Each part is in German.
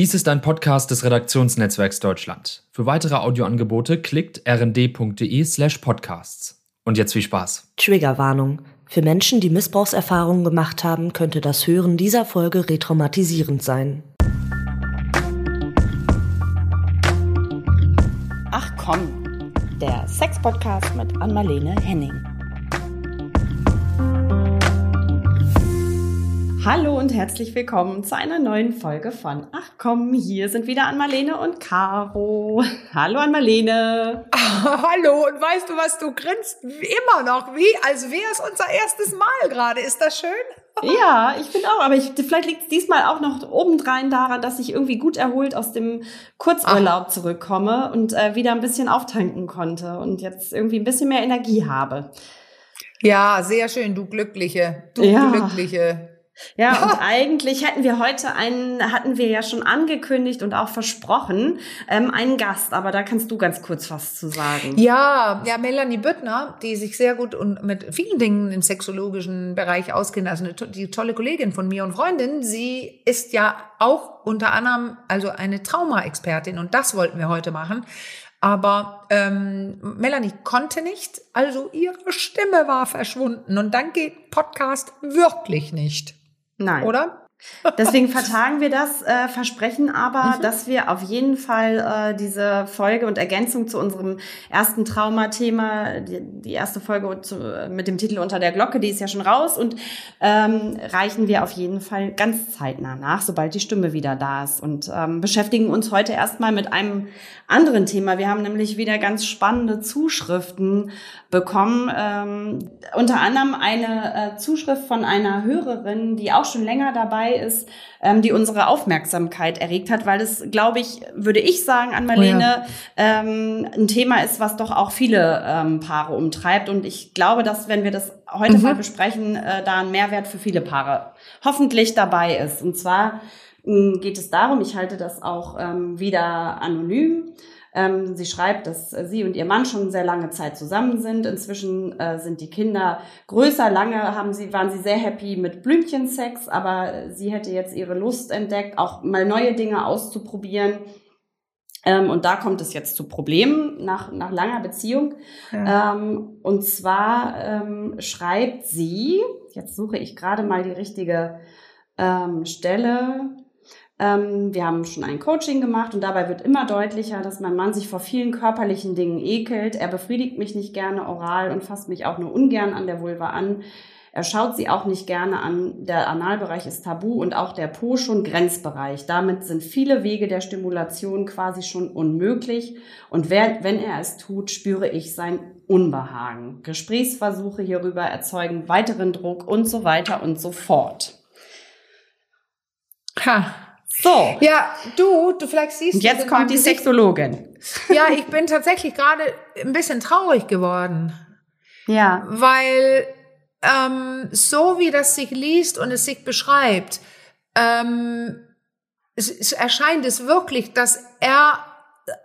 Dies ist ein Podcast des Redaktionsnetzwerks Deutschland. Für weitere Audioangebote klickt rnd.de slash podcasts. Und jetzt viel Spaß. Triggerwarnung. Für Menschen, die Missbrauchserfahrungen gemacht haben, könnte das Hören dieser Folge retraumatisierend sein. Ach komm, der Sex-Podcast mit Anmalene Henning. Hallo und herzlich willkommen zu einer neuen Folge von Ach komm, hier sind wieder Anmalene und Caro. Hallo Anmalene. hallo und weißt du was, du grinst immer noch, wie als wäre es unser erstes Mal gerade. Ist das schön? ja, ich finde auch, aber ich, vielleicht liegt es diesmal auch noch obendrein daran, dass ich irgendwie gut erholt aus dem Kurzurlaub Ach. zurückkomme und äh, wieder ein bisschen auftanken konnte und jetzt irgendwie ein bisschen mehr Energie habe. Ja, sehr schön, du Glückliche, du ja. Glückliche. Ja, und eigentlich hätten wir heute einen, hatten wir ja schon angekündigt und auch versprochen, ähm, einen Gast, aber da kannst du ganz kurz was zu sagen. Ja, ja, Melanie Büttner, die sich sehr gut und mit vielen Dingen im sexologischen Bereich auskennt, also eine, die tolle Kollegin von mir und Freundin, sie ist ja auch unter anderem also eine Trauma-Expertin und das wollten wir heute machen. Aber ähm, Melanie konnte nicht, also ihre Stimme war verschwunden und dann geht Podcast wirklich nicht. Nein. Oder? Deswegen vertagen wir das, äh, versprechen aber, mhm. dass wir auf jeden Fall äh, diese Folge und Ergänzung zu unserem ersten Traumathema, die, die erste Folge zu, mit dem Titel Unter der Glocke, die ist ja schon raus und ähm, reichen wir auf jeden Fall ganz zeitnah nach, sobald die Stimme wieder da ist und ähm, beschäftigen uns heute erstmal mit einem anderen Thema. Wir haben nämlich wieder ganz spannende Zuschriften bekommen. Ähm, unter anderem eine äh, Zuschrift von einer Hörerin, die auch schon länger dabei ist, ähm, die unsere Aufmerksamkeit erregt hat, weil es, glaube ich, würde ich sagen, an Marlene, oh ja. ähm, ein Thema ist, was doch auch viele ähm, Paare umtreibt. Und ich glaube, dass, wenn wir das heute mhm. mal besprechen, äh, da ein Mehrwert für viele Paare hoffentlich dabei ist. Und zwar mh, geht es darum, ich halte das auch ähm, wieder anonym, ähm, sie schreibt, dass äh, sie und ihr Mann schon sehr lange Zeit zusammen sind. Inzwischen äh, sind die Kinder größer. Lange haben sie, waren sie sehr happy mit Blümchensex, aber sie hätte jetzt ihre Lust entdeckt, auch mal neue Dinge auszuprobieren. Ähm, und da kommt es jetzt zu Problemen nach, nach langer Beziehung. Ja. Ähm, und zwar ähm, schreibt sie, jetzt suche ich gerade mal die richtige ähm, Stelle, wir haben schon ein Coaching gemacht und dabei wird immer deutlicher, dass mein Mann sich vor vielen körperlichen Dingen ekelt. Er befriedigt mich nicht gerne oral und fasst mich auch nur ungern an der Vulva an. Er schaut sie auch nicht gerne an. Der Analbereich ist tabu und auch der Po schon Grenzbereich. Damit sind viele Wege der Stimulation quasi schon unmöglich. Und wer, wenn er es tut, spüre ich sein Unbehagen. Gesprächsversuche hierüber erzeugen weiteren Druck und so weiter und so fort. Ha, so. Ja, du, du vielleicht siehst. Und jetzt kommt die Gesicht. Sexologin. Ja, ich bin tatsächlich gerade ein bisschen traurig geworden. Ja. Weil ähm, so wie das sich liest und es sich beschreibt, ähm, es, es erscheint es wirklich, dass er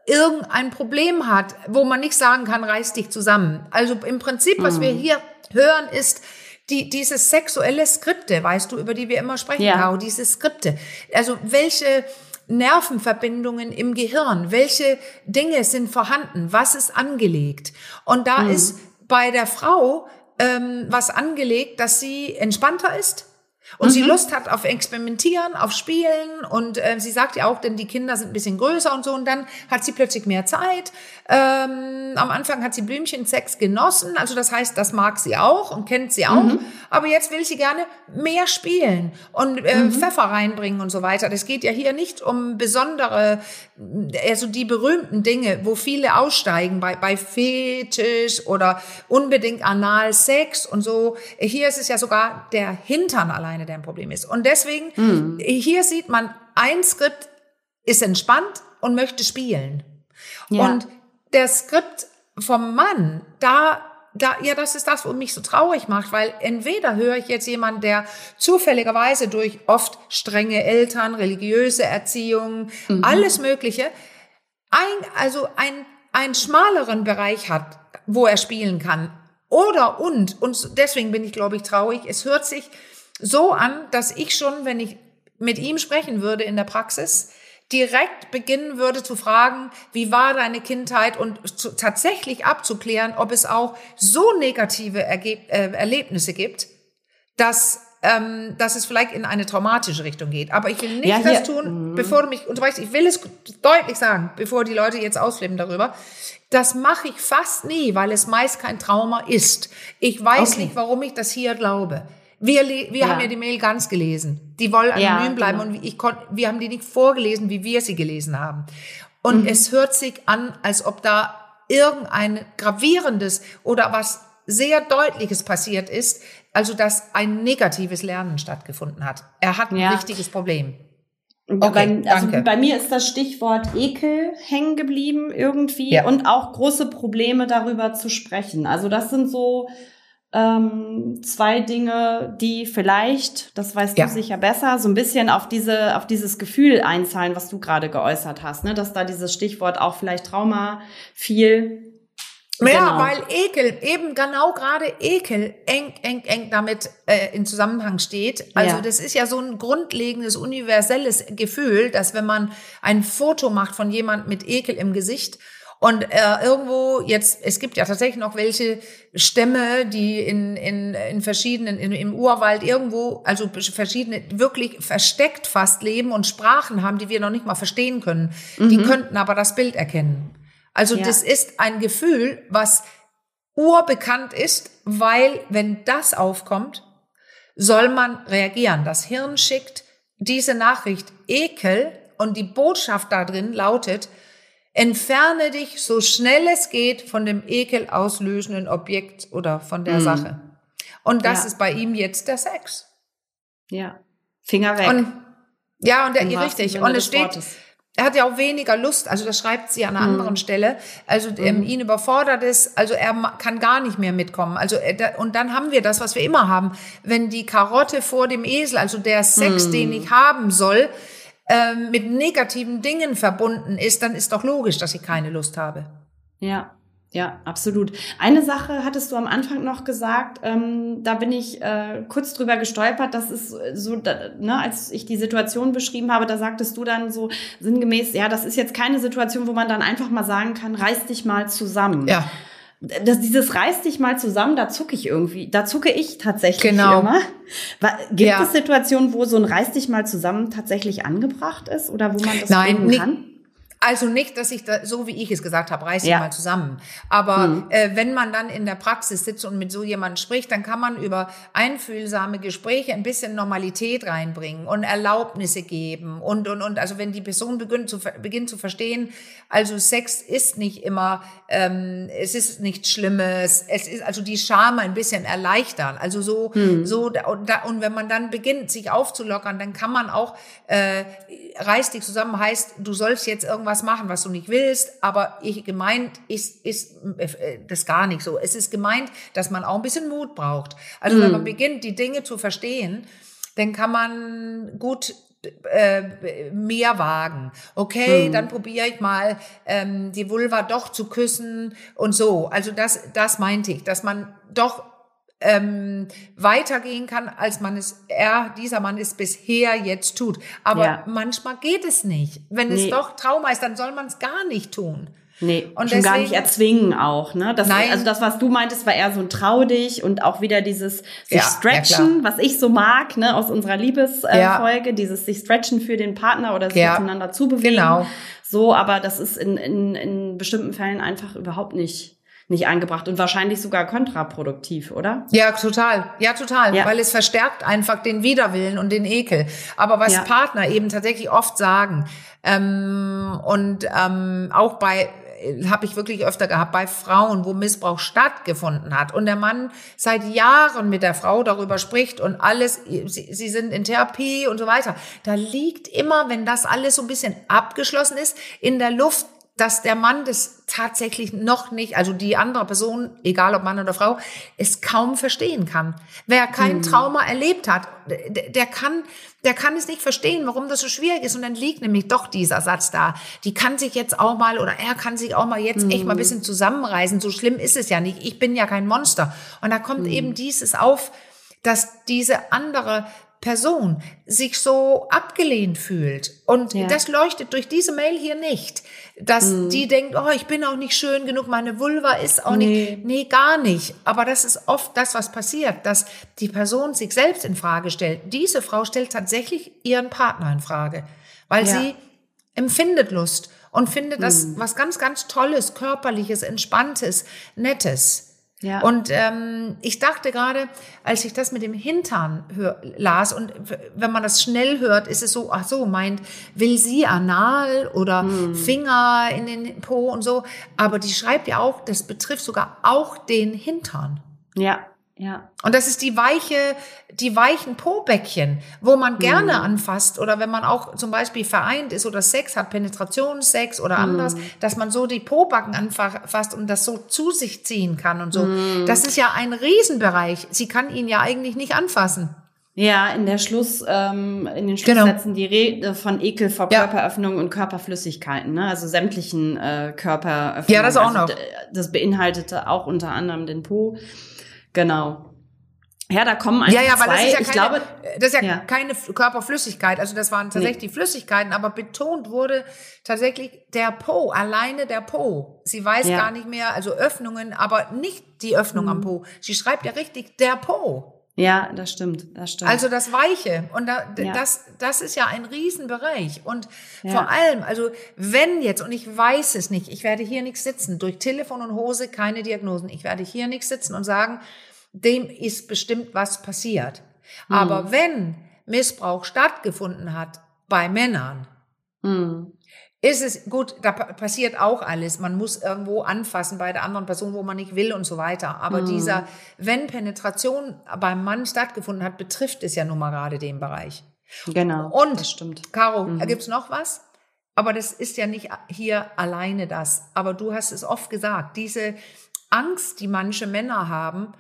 irgendein Problem hat, wo man nicht sagen kann, reiß dich zusammen. Also im Prinzip, was mhm. wir hier hören, ist, die, diese sexuelle Skripte, weißt du, über die wir immer sprechen, ja. Caro, diese Skripte. Also welche Nervenverbindungen im Gehirn, welche Dinge sind vorhanden, was ist angelegt. Und da mhm. ist bei der Frau ähm, was angelegt, dass sie entspannter ist, und mhm. sie Lust hat auf Experimentieren, auf Spielen und äh, sie sagt ja auch, denn die Kinder sind ein bisschen größer und so und dann hat sie plötzlich mehr Zeit. Ähm, am Anfang hat sie Blümchensex genossen, also das heißt, das mag sie auch und kennt sie auch, mhm. aber jetzt will sie gerne mehr spielen und äh, mhm. Pfeffer reinbringen und so weiter. Das geht ja hier nicht um besondere, also die berühmten Dinge, wo viele aussteigen bei, bei Fetisch oder unbedingt Analsex und so. Hier ist es ja sogar der Hintern alleine der ein Problem ist. Und deswegen, mhm. hier sieht man, ein Skript ist entspannt und möchte spielen. Ja. Und der Skript vom Mann, da da, ja, das ist das, was mich so traurig macht, weil entweder höre ich jetzt jemanden, der zufälligerweise durch oft strenge Eltern, religiöse Erziehung, mhm. alles Mögliche, ein, also ein, einen schmaleren Bereich hat, wo er spielen kann. Oder und, und deswegen bin ich, glaube ich, traurig, es hört sich so an, dass ich schon, wenn ich mit ihm sprechen würde in der Praxis, direkt beginnen würde zu fragen, wie war deine Kindheit und zu, tatsächlich abzuklären, ob es auch so negative Ergeb äh, Erlebnisse gibt, dass ähm, dass es vielleicht in eine traumatische Richtung geht. Aber ich will nicht Ja, das tun, bevor du mich unterbrichst. Ich will es deutlich sagen, bevor die Leute jetzt ausflippen darüber. Das mache ich fast nie, weil es meist kein Trauma ist. Ich weiß Okay. nicht, warum ich das hier glaube. Wir, wir Ja. haben ja die Mail ganz gelesen. Die wollen Ja, anonym bleiben genau. und ich kon, wir haben die nicht vorgelesen, wie wir sie gelesen haben. Und Mhm. es hört sich an, als ob da irgendein gravierendes oder was sehr deutliches passiert ist, also dass ein negatives Lernen stattgefunden hat. Er hat ein Ja. richtiges Problem. Okay, Okay, bei, also danke. bei mir ist das Stichwort Ekel hängen geblieben irgendwie Ja. und auch große Probleme darüber zu sprechen. Also das sind so ähm, zwei Dinge, die vielleicht, das weißt Ja. du sicher besser, so ein bisschen auf diese, auf dieses Gefühl einzahlen, was du gerade geäußert hast, ne? Dass da dieses Stichwort auch vielleicht Trauma viel Ja, Genau. weil Ekel, eben genau gerade Ekel eng, eng, eng damit äh, in Zusammenhang steht. Also Ja. das ist ja so ein grundlegendes, universelles Gefühl, dass wenn man ein Foto macht von jemand mit Ekel im Gesicht und äh, irgendwo jetzt, es gibt ja tatsächlich noch welche Stämme, die in, in, in verschiedenen, in, im Urwald irgendwo, also verschiedene, wirklich versteckt fast leben und Sprachen haben, die wir noch nicht mal verstehen können. Die könnten aber das Bild erkennen. Also Ja. das ist ein Gefühl, was urbekannt ist, weil wenn das aufkommt, soll man reagieren. Das Hirn schickt diese Nachricht Ekel und die Botschaft da drin lautet, entferne dich so schnell es geht von dem Ekel auslösenden Objekt oder von der Mhm. Sache. Und das Ja. ist bei ihm jetzt der Sex. ja, Finger weg. Und ja, und der, Im richtig. Und es steht, Wortes. er hat ja auch weniger Lust, also das schreibt sie an einer Mhm. anderen Stelle. Also ähm, ihn überfordert es, also er kann gar nicht mehr mitkommen. Also da, und dann haben wir das, was wir immer haben, wenn die Karotte vor dem Esel, also der Sex, Mhm. den ich haben soll, ähm, mit negativen Dingen verbunden ist, dann ist doch logisch, dass ich keine Lust habe. Ja, ja, absolut. Eine Sache hattest du am Anfang noch gesagt, ähm, da bin ich äh, kurz drüber gestolpert, das ist so, da, ne, als ich die Situation beschrieben habe, da sagtest du dann so sinngemäß, ja, das ist jetzt keine Situation, wo man dann einfach mal sagen kann, reiß dich mal zusammen. Ja, Das, dieses reiß dich mal zusammen, da zucke ich irgendwie, da zucke ich tatsächlich Genau. immer. Gibt Ja. es Situationen, wo so ein reiß dich mal zusammen tatsächlich angebracht ist oder wo man das Nein, kann? Also nicht, dass ich da, so wie ich es gesagt habe, reiß dich Ja. mal zusammen. Aber Mhm. äh, wenn man dann in der Praxis sitzt und mit so jemandem spricht, dann kann man über einfühlsame Gespräche ein bisschen Normalität reinbringen und Erlaubnisse geben und, und, und. Also wenn die Person beginnt zu, beginnt zu verstehen, also Sex ist nicht immer, ähm, es ist nichts Schlimmes, es ist also die Scham ein bisschen erleichtern. Also so, so, da- und, da, und wenn man dann beginnt, sich aufzulockern, dann kann man auch, äh, reiß dich zusammen heißt, du sollst jetzt irgendwas machen, was du nicht willst, aber ich gemeint ist, ist äh, das gar nicht so. Es ist gemeint, dass man auch ein bisschen Mut braucht. Also wenn man beginnt, die Dinge zu verstehen, dann kann man gut äh, mehr wagen. Okay, dann probiere ich mal ähm, die Vulva doch zu küssen und so. Also das, das meinte ich, dass man doch ähm, weitergehen kann, als man es, er, dieser Mann es bisher jetzt tut. Aber Ja. manchmal geht es nicht. Wenn es Nee. doch Trauma ist, dann soll man es gar nicht tun. Nee, Und schon gar deswegen- nicht erzwingen auch, ne? Das, Nein. Also das, was du meintest, war eher so ein Trau dich und auch wieder dieses sich Ja, ja, stretchen, was ich so mag, ne, aus unserer Liebesfolge, Ja. Dieses sich stretchen für den Partner oder sich Ja. aufeinander zubewegen. Genau. So, aber das ist in, in, in bestimmten Fällen einfach überhaupt nicht, nicht eingebracht und wahrscheinlich sogar kontraproduktiv, oder? Ja, total. Ja, total. Ja. Weil es verstärkt einfach den Widerwillen und den Ekel. Aber was Ja. Partner eben tatsächlich oft sagen, ähm, und ähm, auch bei habe ich wirklich öfter gehabt bei Frauen, wo Missbrauch stattgefunden hat und der Mann seit Jahren mit der Frau darüber spricht und alles, sie, sie sind in Therapie und so weiter. Da liegt immer, wenn das alles so ein bisschen abgeschlossen ist, in der Luft, dass der Mann das tatsächlich noch nicht, also die andere Person, egal ob Mann oder Frau, es kaum verstehen kann. Wer kein Trauma erlebt hat, der, der kann, der kann es nicht verstehen, warum das so schwierig ist. Und dann liegt nämlich doch dieser Satz da. Die kann sich jetzt auch mal oder er kann sich auch mal jetzt echt mal ein bisschen zusammenreißen. So schlimm ist es ja nicht. Ich bin ja kein Monster. Und da kommt eben dieses auf, dass diese andere Person sich so abgelehnt fühlt. Und Ja. das leuchtet durch diese Mail hier nicht. Dass Mhm. die denkt, oh, ich bin auch nicht schön genug, meine Vulva ist auch Nee. nicht. Nee, gar nicht. Aber das ist oft das, was passiert, dass die Person sich selbst in Frage stellt. Diese Frau stellt tatsächlich ihren Partner in Frage, weil Ja. sie empfindet Lust und findet das Mhm. was ganz, ganz Tolles, körperliches, entspanntes, nettes. Ja. Und ähm, ich dachte gerade, als ich das mit dem Hintern hör, las und wenn man das schnell hört, ist es so, ach so, meint, will sie anal oder Hm. Finger in den Po und so. Aber die schreibt ja auch, das betrifft sogar auch den Hintern. Ja, ja. Und das ist die weiche, die weichen Po-Bäckchen, wo man gerne Hm. anfasst oder wenn man auch zum Beispiel vereint ist oder Sex hat, Penetrationssex oder Hm. anders, dass man so die Po-Backen anfasst und das so zu sich ziehen kann und so. Hm. Das ist ja ein Riesenbereich. Sie kann ihn ja eigentlich nicht anfassen. Ja, in der Schluss, ähm, in den Genau. Schlusssätzen die Rede von Ekel vor Ja. Körperöffnungen und Körperflüssigkeiten, ne? Also sämtlichen äh, Körperöffnungen. Ja, das auch also, noch. Das beinhaltete auch unter anderem den Po. Genau. Ja, da kommen einfach Ja, ja, aber zwei. das ist ja ich keine, glaube, das ist ja, ja. keine Körperflüssigkeit. Also das waren tatsächlich die Flüssigkeiten, aber betont wurde tatsächlich der Po, alleine der Po. Sie weiß Ja. gar nicht mehr, also Öffnungen, aber nicht die Öffnung Mhm. am Po. Sie schreibt ja richtig der Po. Ja, das stimmt, das stimmt. Also das Weiche. Und da, Ja. das, das ist ja ein Riesenbereich. Und Ja. vor allem, also wenn jetzt, und ich weiß es nicht, ich werde hier nichts sitzen, durch Telefon und Hose keine Diagnosen. Ich werde hier nichts sitzen und sagen, dem ist bestimmt was passiert. Hm. Aber wenn Missbrauch stattgefunden hat bei Männern, Hm. Ist es gut, da pa- passiert auch alles. Man muss irgendwo anfassen bei der anderen Person, wo man nicht will und so weiter. Aber Hm. dieser, wenn Penetration beim Mann stattgefunden hat, betrifft es ja nun mal gerade den Bereich. Genau. Und, das stimmt. Caro, Mhm. gibt's noch was? Aber das ist ja nicht hier alleine das. Aber du hast es oft gesagt, diese Angst, die manche Männer haben,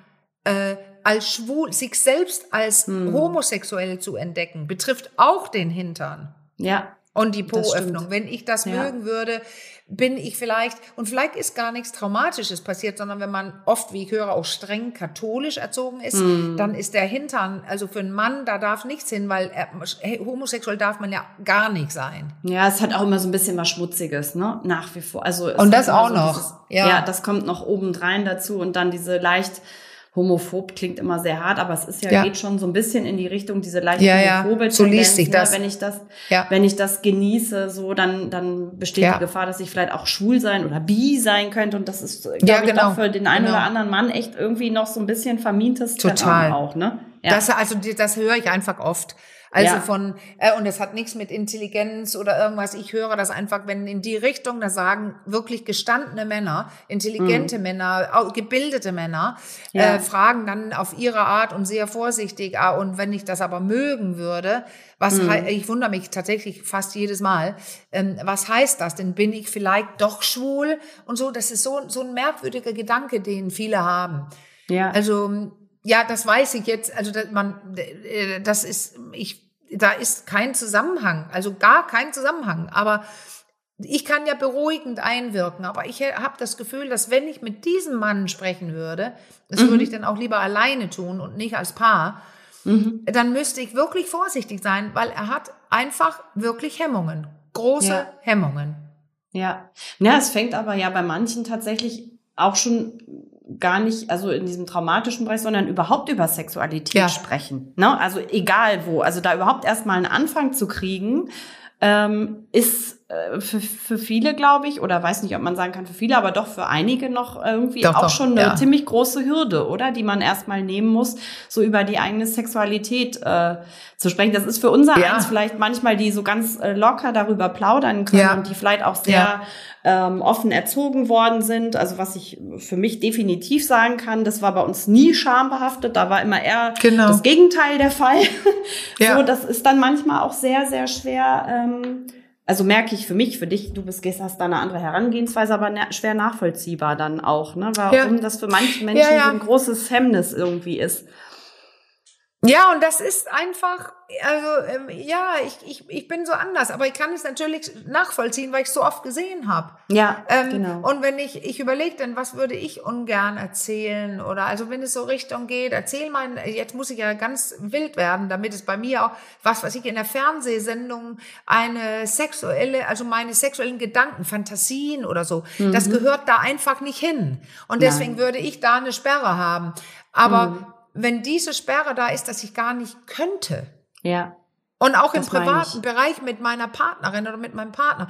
äh, als schwul, sich selbst als Mhm. homosexuell zu entdecken, betrifft auch den Hintern. Ja. Und die Po-Öffnung. Wenn ich das Ja. mögen würde, bin ich vielleicht, und vielleicht ist gar nichts Traumatisches passiert, sondern wenn man oft, wie ich höre, auch streng katholisch erzogen ist, Hm. dann ist der Hintern, also für einen Mann, da darf nichts hin, weil er, hey, homosexuell darf man ja gar nicht sein. Ja, es hat auch immer so ein bisschen was Schmutziges, ne? Nach wie vor. Also Und das auch so noch, Dieses, ja. ja. das kommt noch obendrein dazu und dann diese leicht homophob klingt immer sehr hart, aber es ist ja, Ja. geht schon so ein bisschen in die Richtung diese leicht Ja, ja. homophobe So Tendenz, liest sich das. Ne? Wenn ich das, Ja. wenn ich das genieße, so dann dann besteht Ja. die Gefahr, dass ich vielleicht auch schwul sein oder bi sein könnte und das ist, glaube Ja, ich, genau. doch für den einen Genau. oder anderen Mann echt irgendwie noch so ein bisschen vermintes Total. Terrain auch, ne? Ja. Das, also, das höre ich einfach oft. Also Ja. von, äh, und es hat nichts mit Intelligenz oder irgendwas. Ich höre das einfach, wenn in die Richtung, da sagen wirklich gestandene Männer, intelligente Männer, au- gebildete Männer, Mhm. Ja. äh, fragen dann auf ihre Art und sehr vorsichtig, ah, und wenn ich das aber mögen würde, was, Mhm. ich wundere mich tatsächlich fast jedes Mal, ähm, was heißt das denn? Bin ich vielleicht doch schwul? Und so, das ist so, so ein merkwürdiger Gedanke, den viele haben. ja. Also ja, das weiß ich jetzt. Also man, äh, das ist, ich, da ist kein Zusammenhang, also gar kein Zusammenhang. Aber ich kann ja beruhigend einwirken. Aber ich habe das Gefühl, dass wenn ich mit diesem Mann sprechen würde, das würde ich dann auch lieber alleine tun und nicht als Paar, dann müsste ich wirklich vorsichtig sein, weil er hat einfach wirklich Hemmungen, große Ja. Hemmungen. Ja. Ja, es fängt aber ja bei manchen tatsächlich auch schon gar nicht, also in diesem traumatischen Bereich, sondern überhaupt über Sexualität Ja. sprechen. Ne? Also egal wo. Also da überhaupt erstmal einen Anfang zu kriegen, ähm, ist äh, für, für viele, glaube ich, oder weiß nicht, ob man sagen kann für viele, aber doch für einige noch irgendwie Doch, auch doch, schon eine ja. ziemlich große Hürde, oder? Die man erstmal nehmen muss, so über die eigene Sexualität äh, zu sprechen. Das ist für unser Ja. eins vielleicht manchmal, die so ganz äh, locker darüber plaudern können Ja. und die vielleicht auch sehr ähm, offen erzogen worden sind. Also was ich für mich definitiv sagen kann, das war bei uns nie schambehaftet. Da war immer eher Genau. das Gegenteil der Fall. Ja. So, das ist dann manchmal auch sehr, sehr schwer. Ähm, also merke ich für mich, für dich, du bist hast da eine andere Herangehensweise, aber schwer nachvollziehbar dann auch, ne? Warum Ja. das für manche Menschen Ja, ja. so ein großes Hemmnis irgendwie ist. Ja, und das ist einfach, also ähm, ja, ich, ich, ich bin so anders, aber ich kann es natürlich nachvollziehen, weil ich es so oft gesehen habe. Ja, Ähm, genau. Und wenn ich, ich überlege dann, was würde ich ungern erzählen? Oder also wenn es so Richtung geht, erzähl mal, jetzt muss ich ja ganz wild werden, damit es bei mir auch, was weiß ich, in der Fernsehsendung eine sexuelle, also meine sexuellen Gedanken, Fantasien oder so, das gehört da einfach nicht hin. Und deswegen Nein. würde ich da eine Sperre haben. Aber wenn diese Sperre da ist, dass ich gar nicht könnte, ja. und auch im privaten ich. Bereich mit meiner Partnerin oder mit meinem Partner.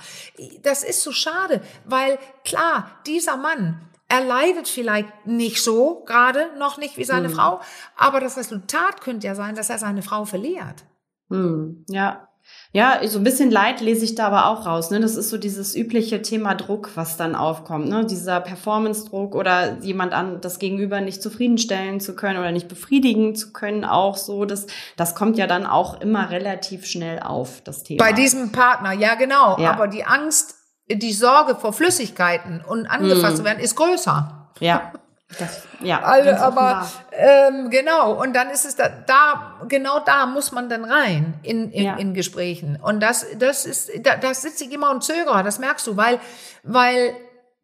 Das ist so schade, weil klar, dieser Mann, er leidet vielleicht nicht so, gerade noch nicht wie seine Frau, aber das Resultat könnte ja sein, dass er seine Frau verliert. Hm, ja. Ja, so ein bisschen Leid lese ich da aber auch raus. Ne? Das ist so dieses übliche Thema Druck, was dann aufkommt. Ne? Dieser Performance-Druck oder jemand an das Gegenüber nicht zufriedenstellen zu können oder nicht befriedigen zu können, auch so. Das, das kommt ja dann auch immer relativ schnell auf, das Thema. Bei diesem Partner, ja genau, Ja. aber die Angst, die Sorge vor Flüssigkeiten und angefasst Mm. zu werden, ist größer. Ja. Das, ja. Ganz aber ähm, genau, und dann ist es da, da, genau da muss man dann rein in, in, Ja. in Gesprächen. Und das, das ist, da, da sitze ich immer und zögere, das merkst du, weil, weil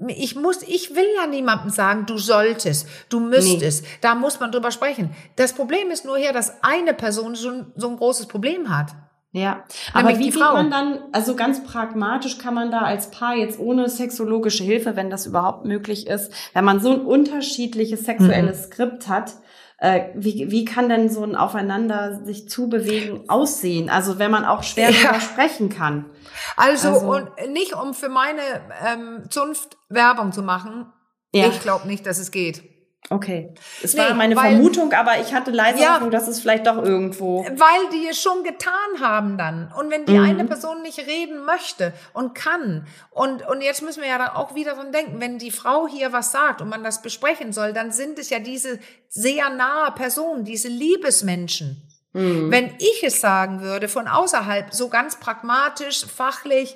ich muss, ich will ja niemandem sagen, du solltest, du müsstest. Da muss man drüber sprechen. Das Problem ist nur hier, dass eine Person so, so ein großes Problem hat. Ja, aber Nämlich wie geht Frau. man dann, also ganz pragmatisch kann man da als Paar jetzt ohne sexologische Hilfe, wenn das überhaupt möglich ist, wenn man so ein unterschiedliches sexuelles Skript hat, äh, wie, wie kann denn so ein Aufeinander sich zubewegen aussehen? Also wenn man auch schwer Ja. darüber sprechen kann. Also, Also- und nicht um für meine ähm, Zunft Werbung zu machen. Ja. Ich glaube nicht, dass es geht. Okay. Es Nee, war meine weil- Vermutung, aber ich hatte leise Ja. Hoffnung, dass es vielleicht doch irgendwo. Weil die es schon getan haben dann. Und wenn die Mhm. eine Person nicht reden möchte und kann, und, und jetzt müssen wir ja dann auch wieder dran denken, wenn die Frau hier was sagt und man das besprechen soll, dann sind es ja diese sehr nahe Personen, diese Liebesmenschen. Mhm. Wenn ich es sagen würde, von außerhalb, so ganz pragmatisch, fachlich,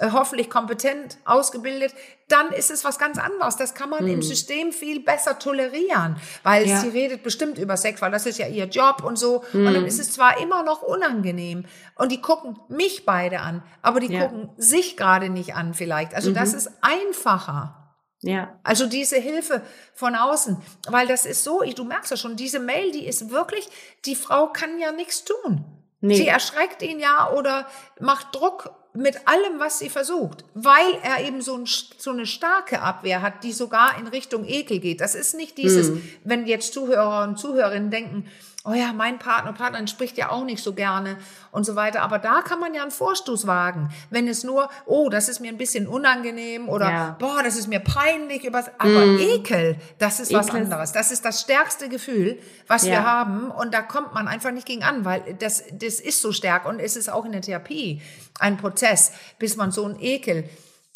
hoffentlich kompetent ausgebildet, dann ist es was ganz anderes. Das kann man im System viel besser tolerieren, weil. Ja. sie redet bestimmt über Sex, weil das ist ja ihr Job und so. Und Hm. dann ist es zwar immer noch unangenehm und die gucken mich beide an, aber die Ja. Mhm. gucken sich gerade nicht an vielleicht. Also das ist einfacher. Ja. Also diese Hilfe von außen, weil das ist so, ich- du merkst ja schon, diese Mail, die ist wirklich, die Frau kann ja nichts tun. Nee. Sie erschreckt ihn ja oder macht Druck mit allem, was sie versucht, weil er eben so, ein, so eine starke Abwehr hat, die sogar in Richtung Ekel geht. Das ist nicht dieses, Hm. wenn jetzt Zuhörer und Zuhörerinnen denken, oh ja, mein Partner, Partnerin spricht ja auch nicht so gerne und so weiter. Aber da kann man ja einen Vorstoß wagen. Wenn es nur, oh, das ist mir ein bisschen unangenehm oder Ja. boah, das ist mir peinlich, übers- aber Ekel, das ist was Ekel ist- anderes. Das ist das stärkste Gefühl, was wir Ja. haben und da kommt man einfach nicht gegen an, weil das, das ist so stark und es ist auch in der Therapie ein Prozess, bis man so einen Ekel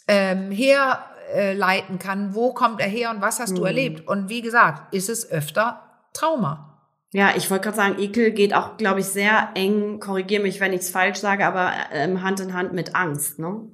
ähm, herleiten kann. Wo kommt er her und was hast du Mhm. erlebt? Und wie gesagt, ist es öfter Trauma. Ja, ich wollte gerade sagen, Ekel geht auch, glaube ich, sehr eng, korrigiere mich, wenn ich es falsch sage, aber ähm, Hand in Hand mit Angst, ne?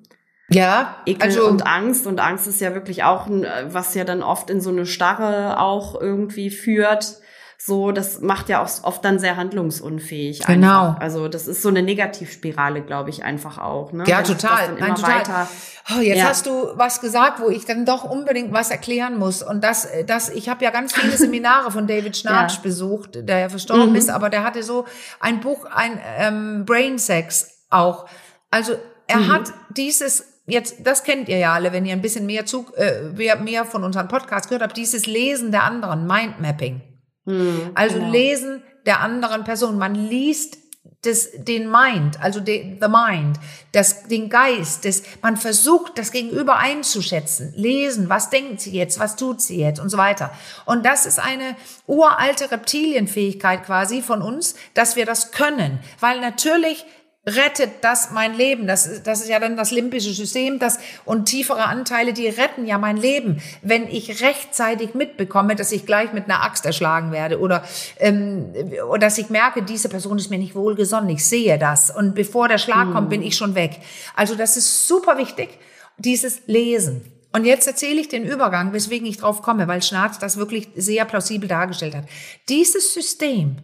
Ja, Ekel also und Angst. Und Angst ist ja wirklich auch, äh, was ja dann oft in so eine Starre auch irgendwie führt. So, das macht ja auch oft dann sehr handlungsunfähig. Genau. Einfach. Also das ist so eine Negativspirale, glaube ich, einfach auch. Ne? Ja, das total. Nein, total. weiter. Oh, jetzt Ja. hast du was gesagt, wo ich dann doch unbedingt was erklären muss. Und das, das ich habe ja ganz viele Seminare von David Schnarch Ja. Mhm. besucht, der ja verstorben ist, aber der hatte so ein Buch, ein ähm, Brain Sex auch. Also er Mhm. hat dieses Jetzt, das kennt ihr ja alle, wenn ihr ein bisschen mehr, zu, äh, mehr, mehr von unseren Podcasts gehört habt, dieses Lesen der anderen, Mindmapping. Hm, Also genau. Lesen der anderen Person. Man liest das, den Mind, also de, the Mind, das, den Geist, das, man versucht, das Gegenüber einzuschätzen, lesen, was denkt sie jetzt, was tut sie jetzt und so weiter. Und das ist eine uralte Reptilienfähigkeit quasi von uns, dass wir das können, weil natürlich rettet das mein Leben. Das, ist- das ist ja dann das limbische System, das und tiefere Anteile, die retten ja mein Leben, wenn ich rechtzeitig mitbekomme, dass ich gleich mit einer Axt erschlagen werde oder, ähm, oder dass ich merke, diese Person ist mir nicht wohlgesonnen. Ich sehe das und bevor der Schlag kommt, bin ich schon weg. Also das ist super wichtig, dieses Lesen. Und jetzt erzähle ich den Übergang, weswegen ich drauf komme, weil Schnarz das wirklich sehr plausibel dargestellt hat. Dieses System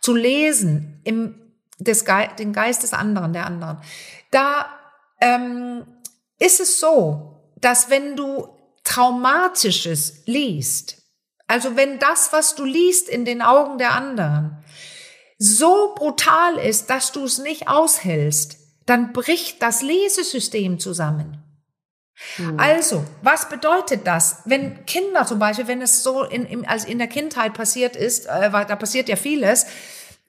zu lesen im des Ge den Geist des anderen, der anderen. Da ähm, ist es so, dass wenn du Traumatisches liest, also wenn das, was du liest in den Augen der anderen, so brutal ist, dass du es nicht aushältst, dann bricht das Lesesystem zusammen. Hm. Also, was bedeutet das, wenn Kinder zum Beispiel, wenn es so in, in, also in der Kindheit passiert ist, äh, da passiert ja vieles,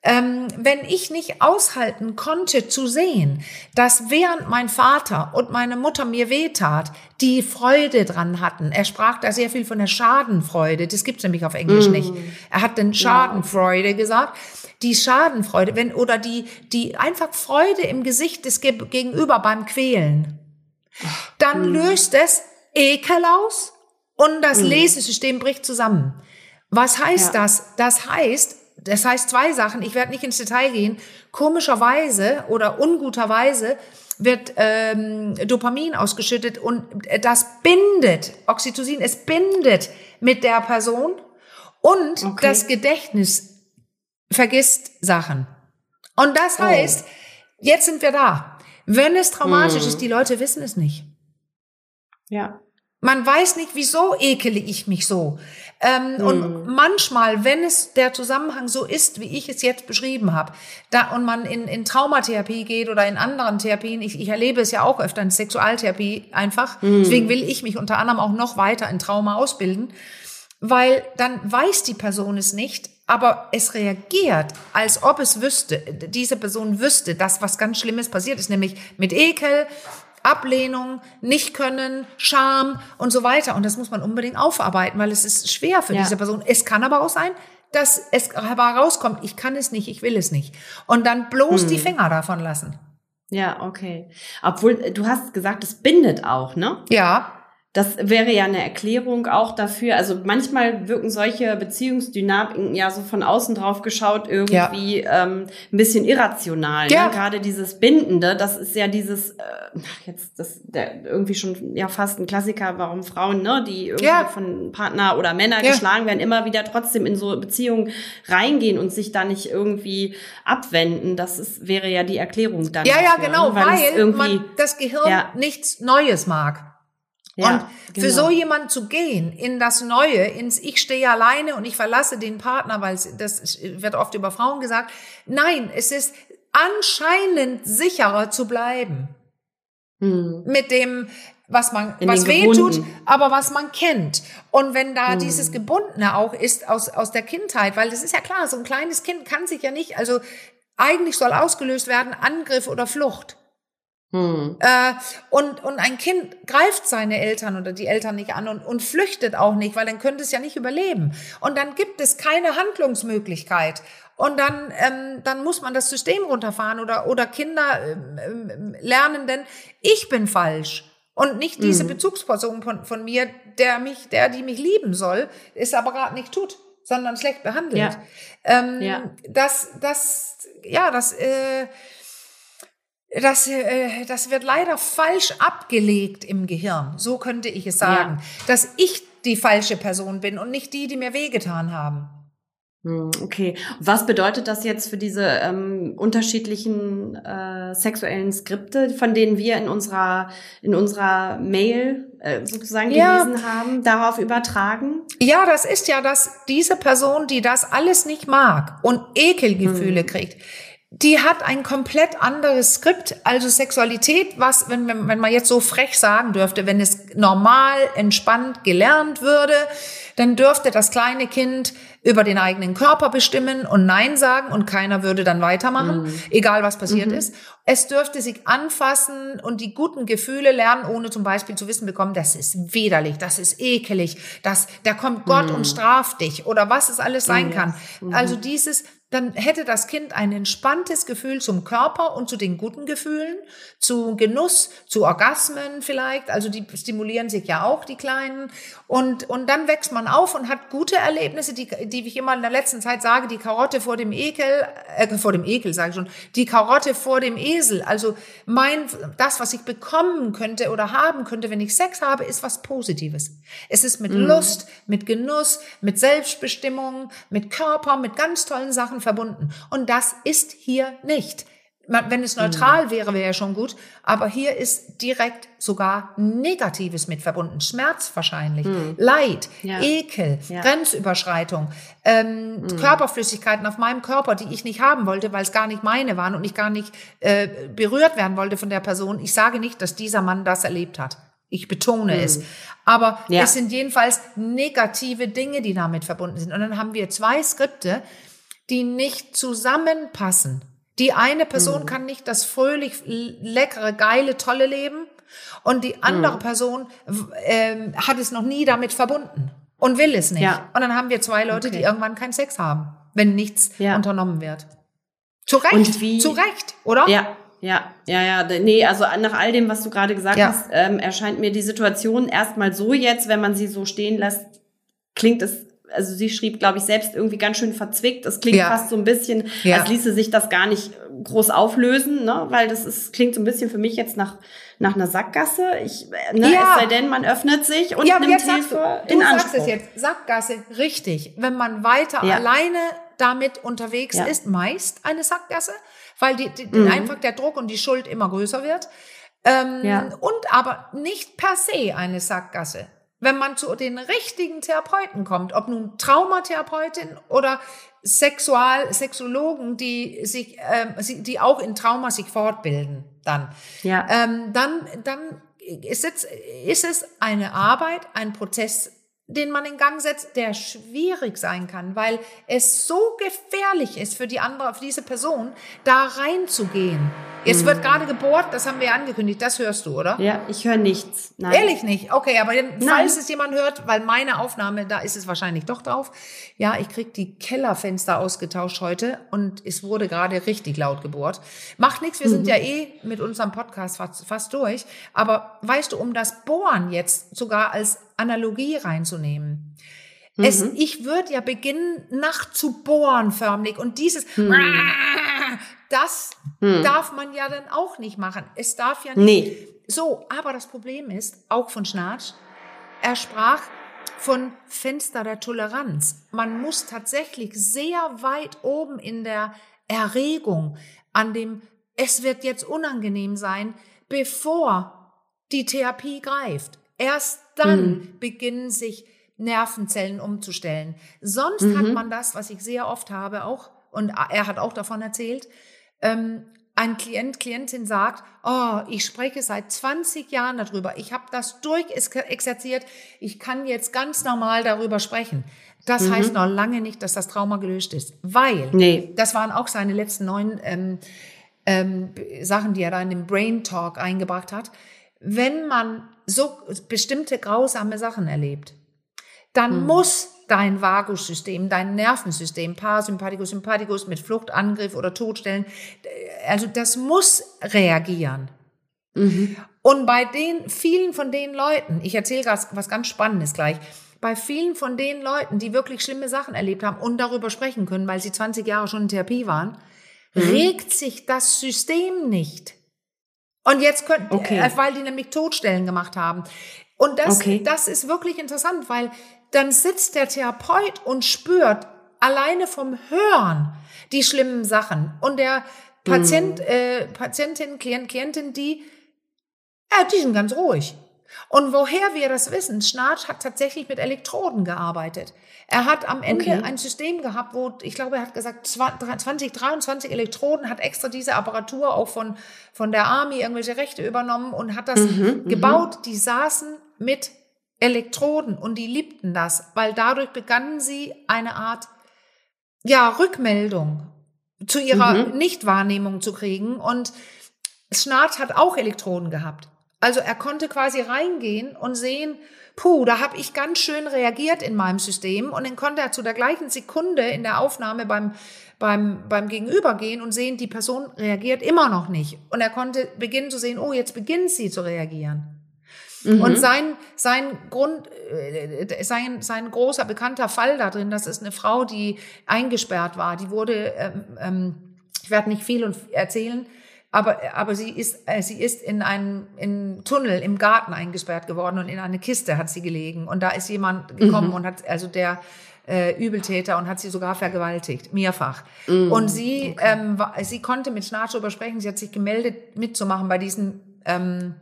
ähm, wenn ich nicht aushalten konnte zu sehen, dass während mein Vater und meine Mutter mir wehtat, die Freude dran hatten. Er sprach da sehr viel von der Schadenfreude. Das gibt's nämlich auf Englisch mm. nicht. Er hat den Schadenfreude ja. gesagt. Die Schadenfreude, wenn, oder die, die einfach Freude im Gesicht des Gegenüber beim Quälen. Dann mm. löst es Ekel aus und das mm. Lesesystem bricht zusammen. Was heißt ja. das? Das heißt, das heißt zwei Sachen. Ich werde nicht ins Detail gehen. Komischerweise oder unguterweise wird ähm, Dopamin ausgeschüttet und das bindet Oxytocin. Es bindet mit der Person und okay. das Gedächtnis vergisst Sachen. Und das oh. heißt, oh. jetzt sind wir da. Wenn es traumatisch hm. ist, die Leute wissen es nicht. Ja. Man weiß nicht, wieso ekele ich mich so. Ähm, mhm. Und manchmal, wenn es der Zusammenhang so ist, wie ich es jetzt beschrieben habe, da und man in, in Traumatherapie geht oder in anderen Therapien, ich, ich erlebe es ja auch öfter in Sexualtherapie einfach, mhm. deswegen will ich mich unter anderem auch noch weiter in Trauma ausbilden, weil dann weiß die Person es nicht, aber es reagiert, als ob es wüsste, diese Person wüsste, dass was ganz Schlimmes passiert ist, nämlich mit Ekel, Ablehnung, nicht können, Scham und so weiter. Und das muss man unbedingt aufarbeiten, weil es ist schwer für ja. diese Person. Es kann aber auch sein, dass es herauskommt, ich kann es nicht, ich will es nicht. Und dann bloß hm. die Finger davon lassen. Ja, okay. Obwohl, du hast gesagt, es bindet auch, ne? Ja. Das wäre ja eine Erklärung auch dafür. Also manchmal wirken solche Beziehungsdynamiken ja so von außen drauf geschaut irgendwie ja. ähm, ein bisschen irrational. Ne? Ja. Ne? Gerade dieses Bindende, das ist ja dieses, äh, jetzt das der, irgendwie schon ja fast ein Klassiker, warum Frauen, ne, die irgendwie ja. von Partner oder Männer geschlagen werden, immer wieder trotzdem in so Beziehungen reingehen und sich da nicht irgendwie abwenden. Das ist, wäre ja die Erklärung dann. Ja, dafür, ja, genau, ne? weil, weil man das Gehirn nichts Neues mag. Ja, und für genau. so jemand zu gehen in das Neue, ins Ich stehe alleine und ich verlasse den Partner, weil das wird oft über Frauen gesagt. Nein, es ist anscheinend sicherer zu bleiben. Hm. Mit dem, was man, in was weh tut, aber was man kennt. Und wenn da hm. dieses Gebundene auch ist aus, aus der Kindheit, weil das ist ja klar, so ein kleines Kind kann sich ja nicht, also eigentlich soll ausgelöst werden Angriff oder Flucht. Hm. Äh, und, und ein Kind greift seine Eltern oder die Eltern nicht an und, und flüchtet auch nicht, weil dann könnte es ja nicht überleben. Und dann gibt es keine Handlungsmöglichkeit. Und dann, ähm, dann muss man das System runterfahren oder, oder Kinder ähm, ähm lernen, denn ich bin falsch. Und nicht diese mhm. Bezugsperson von, von mir, der mich, der, die mich lieben soll, ist aber gerade nicht tut, sondern schlecht behandelt. Ja. Ähm, ja. Das, das, ja, das, äh, das, äh, das wird leider falsch abgelegt im Gehirn. So könnte ich es sagen. Ja. Dass ich die falsche Person bin und nicht die, die mir wehgetan haben. Hm, okay. Was bedeutet das jetzt für diese ähm, unterschiedlichen äh, sexuellen Skripte, von denen wir in unserer in unserer Mail äh, sozusagen ja. gelesen haben, darauf übertragen? Ja, das ist ja, dass diese Person, die das alles nicht mag und Ekelgefühle hm. kriegt, die hat ein komplett anderes Skript, also Sexualität, was, wenn, wenn, man jetzt so frech sagen dürfte, wenn es normal, entspannt gelernt würde, dann dürfte das kleine Kind über den eigenen Körper bestimmen und Nein sagen und keiner würde dann weitermachen, mhm. egal was passiert mhm. ist. Es dürfte sich anfassen und die guten Gefühle lernen, ohne zum Beispiel zu wissen bekommen, das ist widerlich, das ist ekelig, das, da kommt Gott mhm. und straft dich oder was es alles sein kann. Mhm. Also dieses dann hätte das Kind ein entspanntes Gefühl zum Körper und zu den guten Gefühlen, zu Genuss, zu Orgasmen vielleicht, also die stimulieren sich ja auch, die Kleinen. Und, und dann wächst man auf und hat gute Erlebnisse, die, die ich immer in der letzten Zeit sage, die Karotte vor dem Ekel, äh, vor dem Ekel sage ich schon, die Karotte vor dem Esel. Also mein, das, was ich bekommen könnte oder haben könnte, wenn ich Sex habe, ist was Positives. Es ist mit mhm. Lust, mit Genuss, mit Selbstbestimmung, mit Körper, mit ganz tollen Sachen verbunden. Und das ist hier nicht. Wenn es neutral wäre, wäre ja schon gut. Aber hier ist direkt sogar Negatives mit verbunden. Schmerz wahrscheinlich, mhm. Leid, ja. Ekel, ja. Grenzüberschreitung, ähm, mhm. Körperflüssigkeiten auf meinem Körper, die ich nicht haben wollte, weil es gar nicht meine waren und ich gar nicht äh, berührt werden wollte von der Person. Ich sage nicht, dass dieser Mann das erlebt hat. Ich betone mhm. es. Aber ja. es sind jedenfalls negative Dinge, die damit verbunden sind. Und dann haben wir zwei Skripte, die nicht zusammenpassen. Die eine Person mhm. kann nicht das fröhlich, leckere, geile, tolle Leben und die andere mhm. Person äh, hat es noch nie damit verbunden und will es nicht. Ja. Und dann haben wir zwei Leute, okay. die irgendwann keinen Sex haben, wenn nichts ja. unternommen wird. Zu Recht, zu Recht, oder? Ja, ja, ja, ja. Nee, also nach all dem, was du gerade gesagt ja. hast, ähm, erscheint mir die Situation erstmal so jetzt, wenn man sie so stehen lässt, klingt es also sie schrieb, glaube ich, selbst irgendwie ganz schön verzwickt. Es klingt ja. fast so ein bisschen, ja. als ließe sich das gar nicht groß auflösen, ne? weil das ist, klingt so ein bisschen für mich jetzt nach, nach einer Sackgasse. Ich, ne? Ja. Es sei denn, man öffnet sich und ja, nimmt Hilfe du, in du Anspruch. sagst es jetzt, Sackgasse, richtig. Wenn man weiter alleine damit unterwegs ist, meist eine Sackgasse, weil die, die, mhm. einfach der Druck und die Schuld immer größer wird. Ähm, ja. Und aber nicht per se eine Sackgasse wenn man zu den richtigen Therapeuten kommt, ob nun Traumatherapeutin oder Sexual, Sexologen, die sich, ähm, die auch in Trauma sich fortbilden, dann, ja. ähm, dann, dann ist es, ist es eine Arbeit, ein Prozess, den man in Gang setzt, der schwierig sein kann, weil es so gefährlich ist für die andere, für diese Person, da reinzugehen. Jetzt mhm. wird gerade gebohrt, das haben wir ja angekündigt, das hörst du, oder? Ja, ich höre nichts. Nein. Ehrlich nicht? Okay, aber Nein. falls es jemand hört, weil meine Aufnahme, da ist es wahrscheinlich doch drauf. Ja, ich krieg die Kellerfenster ausgetauscht heute und es wurde gerade richtig laut gebohrt. Macht nichts, wir mhm. sind ja eh mit unserem Podcast fast, fast durch. Aber weißt du, um das Bohren jetzt sogar als Analogie reinzunehmen. Mhm. Es, ich würde ja beginnen, nachzubohren förmlich und dieses, mhm. das mhm. darf man ja dann auch nicht machen. Es darf ja nicht. Nee. So, aber das Problem ist, auch von Schnarch, er sprach von Fenster der Toleranz. Man muss tatsächlich sehr weit oben in der Erregung an dem, es wird jetzt unangenehm sein, bevor die Therapie greift. Erst dann mhm. beginnen sich Nervenzellen umzustellen. Sonst mhm. hat man das, was ich sehr oft habe, auch, und er hat auch davon erzählt, ähm, ein Klient, Klientin sagt, oh, ich spreche seit 20 Jahren darüber, ich habe das durchexerziert, ich kann jetzt ganz normal darüber sprechen. Das mhm. heißt noch lange nicht, dass das Trauma gelöst ist, weil, nee. das waren auch seine letzten neun ähm, ähm, Sachen, die er da in den Brain Talk eingebracht hat. Wenn man so bestimmte grausame Sachen erlebt, dann hm. muss dein Vagussystem, dein Nervensystem, Parasympathikus, Sympathikus mit Fluchtangriff oder Todstellen, also das muss reagieren. Mhm. Und bei den vielen von den Leuten, ich erzähle was ganz Spannendes gleich, bei vielen von den Leuten, die wirklich schlimme Sachen erlebt haben und darüber sprechen können, weil sie 20 Jahre schon in Therapie waren, mhm. regt sich das System nicht. Und jetzt könnten, okay. Äh, weil die nämlich Todstellen gemacht haben. Und das, okay. das ist wirklich interessant, weil dann sitzt der Therapeut und spürt alleine vom Hören die schlimmen Sachen. Und der Patient, mhm. äh, Patientin, Klient, Klientin, die, ja, die sind ganz ruhig. Und woher wir das wissen, Schnarch hat tatsächlich mit Elektroden gearbeitet. Er hat am Ende okay. ein System gehabt, wo, ich glaube, er hat gesagt, 20, 23 Elektroden, hat extra diese Apparatur auch von, von der Army irgendwelche Rechte übernommen und hat das mhm, mhm. gebaut. Die saßen mit Elektroden und die liebten das, weil dadurch begannen sie eine Art, ja, Rückmeldung zu ihrer mhm. Nichtwahrnehmung zu kriegen und Schnarch hat auch Elektroden gehabt. Also er konnte quasi reingehen und sehen, puh, da habe ich ganz schön reagiert in meinem System und dann konnte er zu der gleichen Sekunde in der Aufnahme beim, beim, beim Gegenüber gehen und sehen, die Person reagiert immer noch nicht. Und er konnte beginnen zu sehen, oh, jetzt beginnt sie zu reagieren. Mhm. Und sein, sein Grund, äh, sein, sein großer bekannter Fall da drin, das ist eine Frau, die eingesperrt war, die wurde, ähm, ähm, ich werde nicht viel erzählen, aber, aber sie ist, äh, sie ist in einen in Tunnel im Garten eingesperrt geworden und in eine Kiste hat sie gelegen. Und da ist jemand gekommen mhm. und hat, also der äh, Übeltäter und hat sie sogar vergewaltigt, mehrfach. Mm, und sie, okay. ähm, war, sie konnte mit Schnarch darüber sprechen, sie hat sich gemeldet, mitzumachen bei diesen ähm,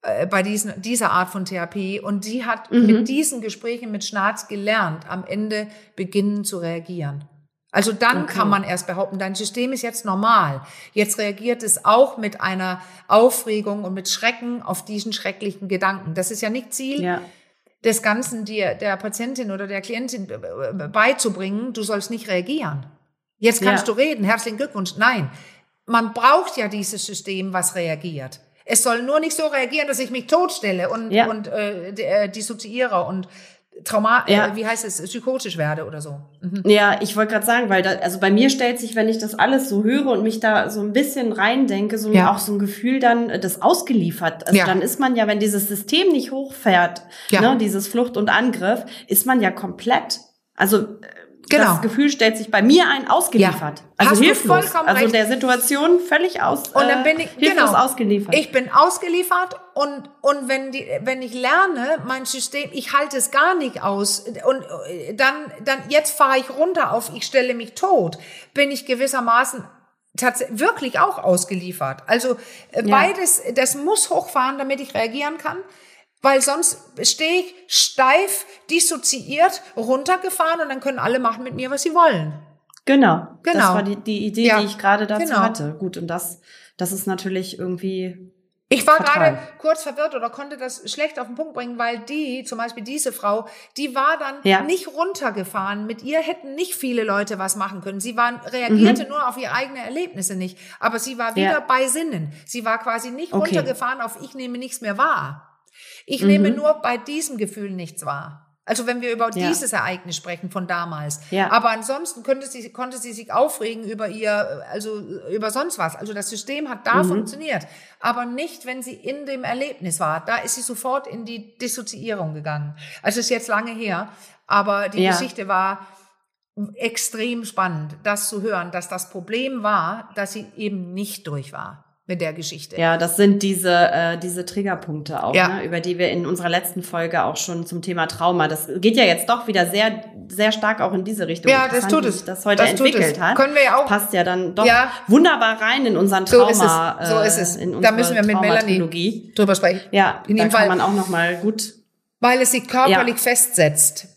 äh, bei diesen, dieser Art von Therapie. Und sie hat mhm. mit diesen Gesprächen mit Schnarz gelernt, am Ende beginnen zu reagieren. Also dann okay. kann man erst behaupten, dein System ist jetzt normal. Jetzt reagiert es auch mit einer Aufregung und mit Schrecken auf diesen schrecklichen Gedanken. Das ist ja nicht Ziel ja. des Ganzen, dir der Patientin oder der Klientin beizubringen, du sollst nicht reagieren. Jetzt kannst ja. du reden, herzlichen Glückwunsch. Nein, man braucht ja dieses System, was reagiert. Es soll nur nicht so reagieren, dass ich mich totstelle und, ja. und äh, äh dissoziiere und Trauma, äh, ja. äh, wie heißt es, psychotisch werde oder so. Mhm. Ja, ich wollte gerade sagen, weil da, also bei mir stellt sich, wenn ich das alles so höre und mich da so ein bisschen reindenke, so ja. auch so ein Gefühl dann, äh, das ausgeliefert. Also ja. dann ist man ja, wenn dieses System nicht hochfährt, ne, dieses Flucht und Angriff, ist man ja komplett, also Genau. Das Gefühl stellt sich bei mir ein, ausgeliefert. Ja. Also Hast hilflos. vollkommen also recht. der Situation völlig aus. Und dann bin ich genau ausgeliefert. Ich bin ausgeliefert und und wenn die wenn ich lerne, mein System, ich halte es gar nicht aus und äh, dann dann jetzt fahre ich runter auf, ich stelle mich tot, bin ich gewissermaßen tatsächlich wirklich auch ausgeliefert. Also äh, ja. beides, das muss hochfahren, damit ich reagieren kann weil sonst stehe ich steif, dissoziiert, runtergefahren und dann können alle machen mit mir, was sie wollen. Genau. Genau. Das war die, die Idee, ja. die ich gerade dazu genau. hatte. Gut, und das, das ist natürlich irgendwie. Ich war gerade kurz verwirrt oder konnte das schlecht auf den Punkt bringen, weil die, zum Beispiel diese Frau, die war dann ja. nicht runtergefahren. Mit ihr hätten nicht viele Leute was machen können. Sie war, reagierte mhm. nur auf ihre eigenen Erlebnisse nicht. Aber sie war wieder ja. bei Sinnen. Sie war quasi nicht okay. runtergefahren auf ich nehme nichts mehr wahr. Ich mhm. nehme nur bei diesem Gefühl nichts wahr. Also wenn wir über ja. dieses Ereignis sprechen von damals. Ja. Aber ansonsten könnte sie, konnte sie sich aufregen über ihr, also über sonst was. Also das System hat da mhm. funktioniert. Aber nicht, wenn sie in dem Erlebnis war. Da ist sie sofort in die Dissoziierung gegangen. Also ist jetzt lange her. Aber die ja. Geschichte war extrem spannend, das zu hören, dass das Problem war, dass sie eben nicht durch war mit der Geschichte. Ja, das sind diese, äh, diese Triggerpunkte auch, ja. ne, über die wir in unserer letzten Folge auch schon zum Thema Trauma. Das geht ja jetzt doch wieder sehr, sehr stark auch in diese Richtung. Ja, das tut es. Das heute das entwickelt hat. Können wir ja auch. Passt ja dann doch ja. wunderbar rein in unseren Trauma. So ist es. So ist es. Äh, da müssen wir mit Melanie drüber sprechen. Ja, in da kann Fall, man auch noch mal gut. Weil es sich körperlich ja. festsetzt.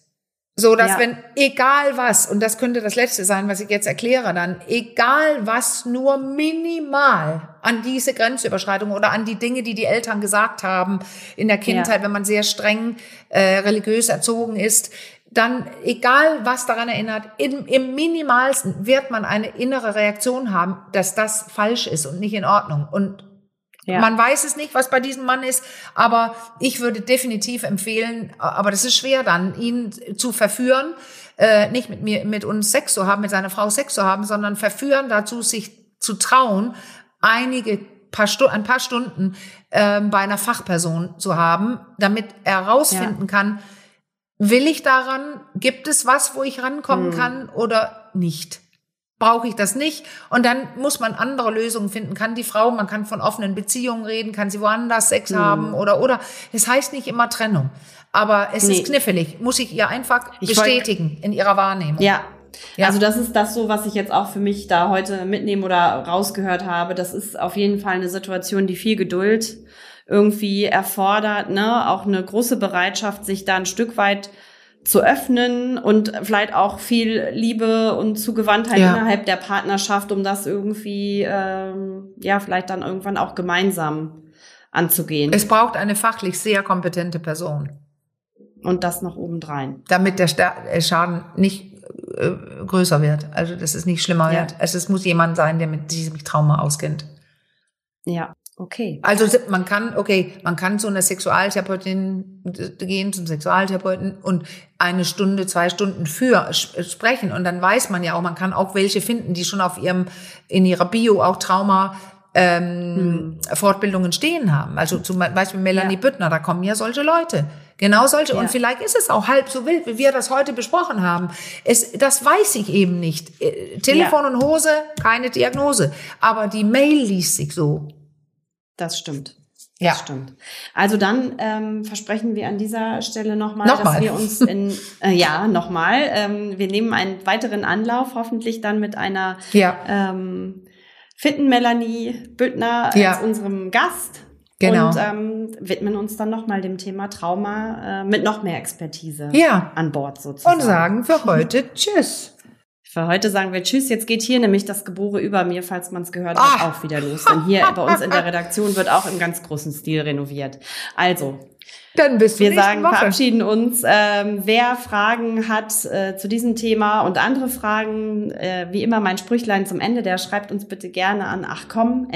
So, dass ja. wenn, egal was, und das könnte das letzte sein, was ich jetzt erkläre dann, egal was nur minimal an diese Grenzüberschreitung oder an die Dinge, die die Eltern gesagt haben in der Kindheit, ja. wenn man sehr streng äh, religiös erzogen ist, dann egal was daran erinnert, im, im minimalsten wird man eine innere Reaktion haben, dass das falsch ist und nicht in Ordnung. Und ja. Man weiß es nicht, was bei diesem Mann ist, aber ich würde definitiv empfehlen, aber das ist schwer dann, ihn zu verführen, äh, nicht mit mir, mit uns Sex zu haben, mit seiner Frau Sex zu haben, sondern verführen dazu, sich zu trauen, einige paar Stu ein paar Stunden äh, bei einer Fachperson zu haben, damit er herausfinden ja. kann, will ich daran, gibt es was, wo ich rankommen hm. kann oder nicht brauche ich das nicht. Und dann muss man andere Lösungen finden. Kann die Frau, man kann von offenen Beziehungen reden, kann sie woanders Sex mhm. haben oder, oder. Es heißt nicht immer Trennung. Aber es nee. ist knifflig. Muss ich ihr einfach ich bestätigen in ihrer Wahrnehmung. Ja. ja. Also das ist das so, was ich jetzt auch für mich da heute mitnehmen oder rausgehört habe. Das ist auf jeden Fall eine Situation, die viel Geduld irgendwie erfordert, ne? Auch eine große Bereitschaft, sich da ein Stück weit zu öffnen und vielleicht auch viel Liebe und Zugewandtheit ja. innerhalb der Partnerschaft, um das irgendwie, ähm, ja, vielleicht dann irgendwann auch gemeinsam anzugehen. Es braucht eine fachlich sehr kompetente Person. Und das noch obendrein. Damit der äh, Schaden nicht äh, größer wird. Also, dass es nicht schlimmer ja. wird. Also, es muss jemand sein, der mit diesem Trauma auskennt. Ja. Okay. Also man kann, okay, man kann zu einer Sexualtherapeutin gehen, zum Sexualtherapeuten und eine Stunde, zwei Stunden für sprechen. Und dann weiß man ja auch, man kann auch welche finden, die schon auf ihrem, in ihrer Bio auch Trauma ähm, hm. Fortbildungen stehen haben. Also zum Beispiel Melanie ja. Büttner, da kommen ja solche Leute. Genau solche. Ja. Und vielleicht ist es auch halb so wild, wie wir das heute besprochen haben. Es, das weiß ich eben nicht. Äh, Telefon ja. und Hose, keine Diagnose. Aber die Mail liest sich so. Das stimmt. Ja. Das stimmt. Also dann ähm, versprechen wir an dieser Stelle nochmal, noch dass wir uns in, äh, ja, nochmal, ähm, wir nehmen einen weiteren Anlauf, hoffentlich dann mit einer ja. ähm, fitten Melanie Büttner ja. als unserem Gast. Genau. Und ähm, widmen uns dann nochmal dem Thema Trauma äh, mit noch mehr Expertise ja. an Bord sozusagen. Und sagen für heute Tschüss. Für heute sagen wir Tschüss. Jetzt geht hier nämlich das Gebore über mir, falls man es gehört hat, Ach. auch wieder los. Denn hier bei uns in der Redaktion wird auch im ganz großen Stil renoviert. Also, dann bist du Wir sagen, Woche. verabschieden uns. Ähm, wer Fragen hat äh, zu diesem Thema und andere Fragen, äh, wie immer mein Sprüchlein zum Ende, der schreibt uns bitte gerne an achcom.rnd.de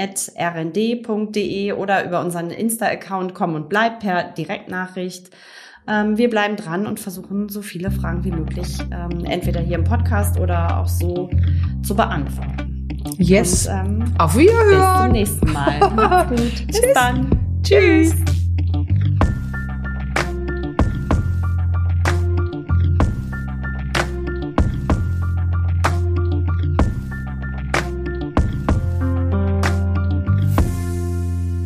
oder über unseren Insta-Account komm und bleib per Direktnachricht. Ähm, wir bleiben dran und versuchen so viele Fragen wie möglich ähm, entweder hier im Podcast oder auch so zu beantworten. Yes. Und, ähm, Auf Wiederhören. Bis zum nächsten Mal. Macht's gut. Bis dann. Tschüss.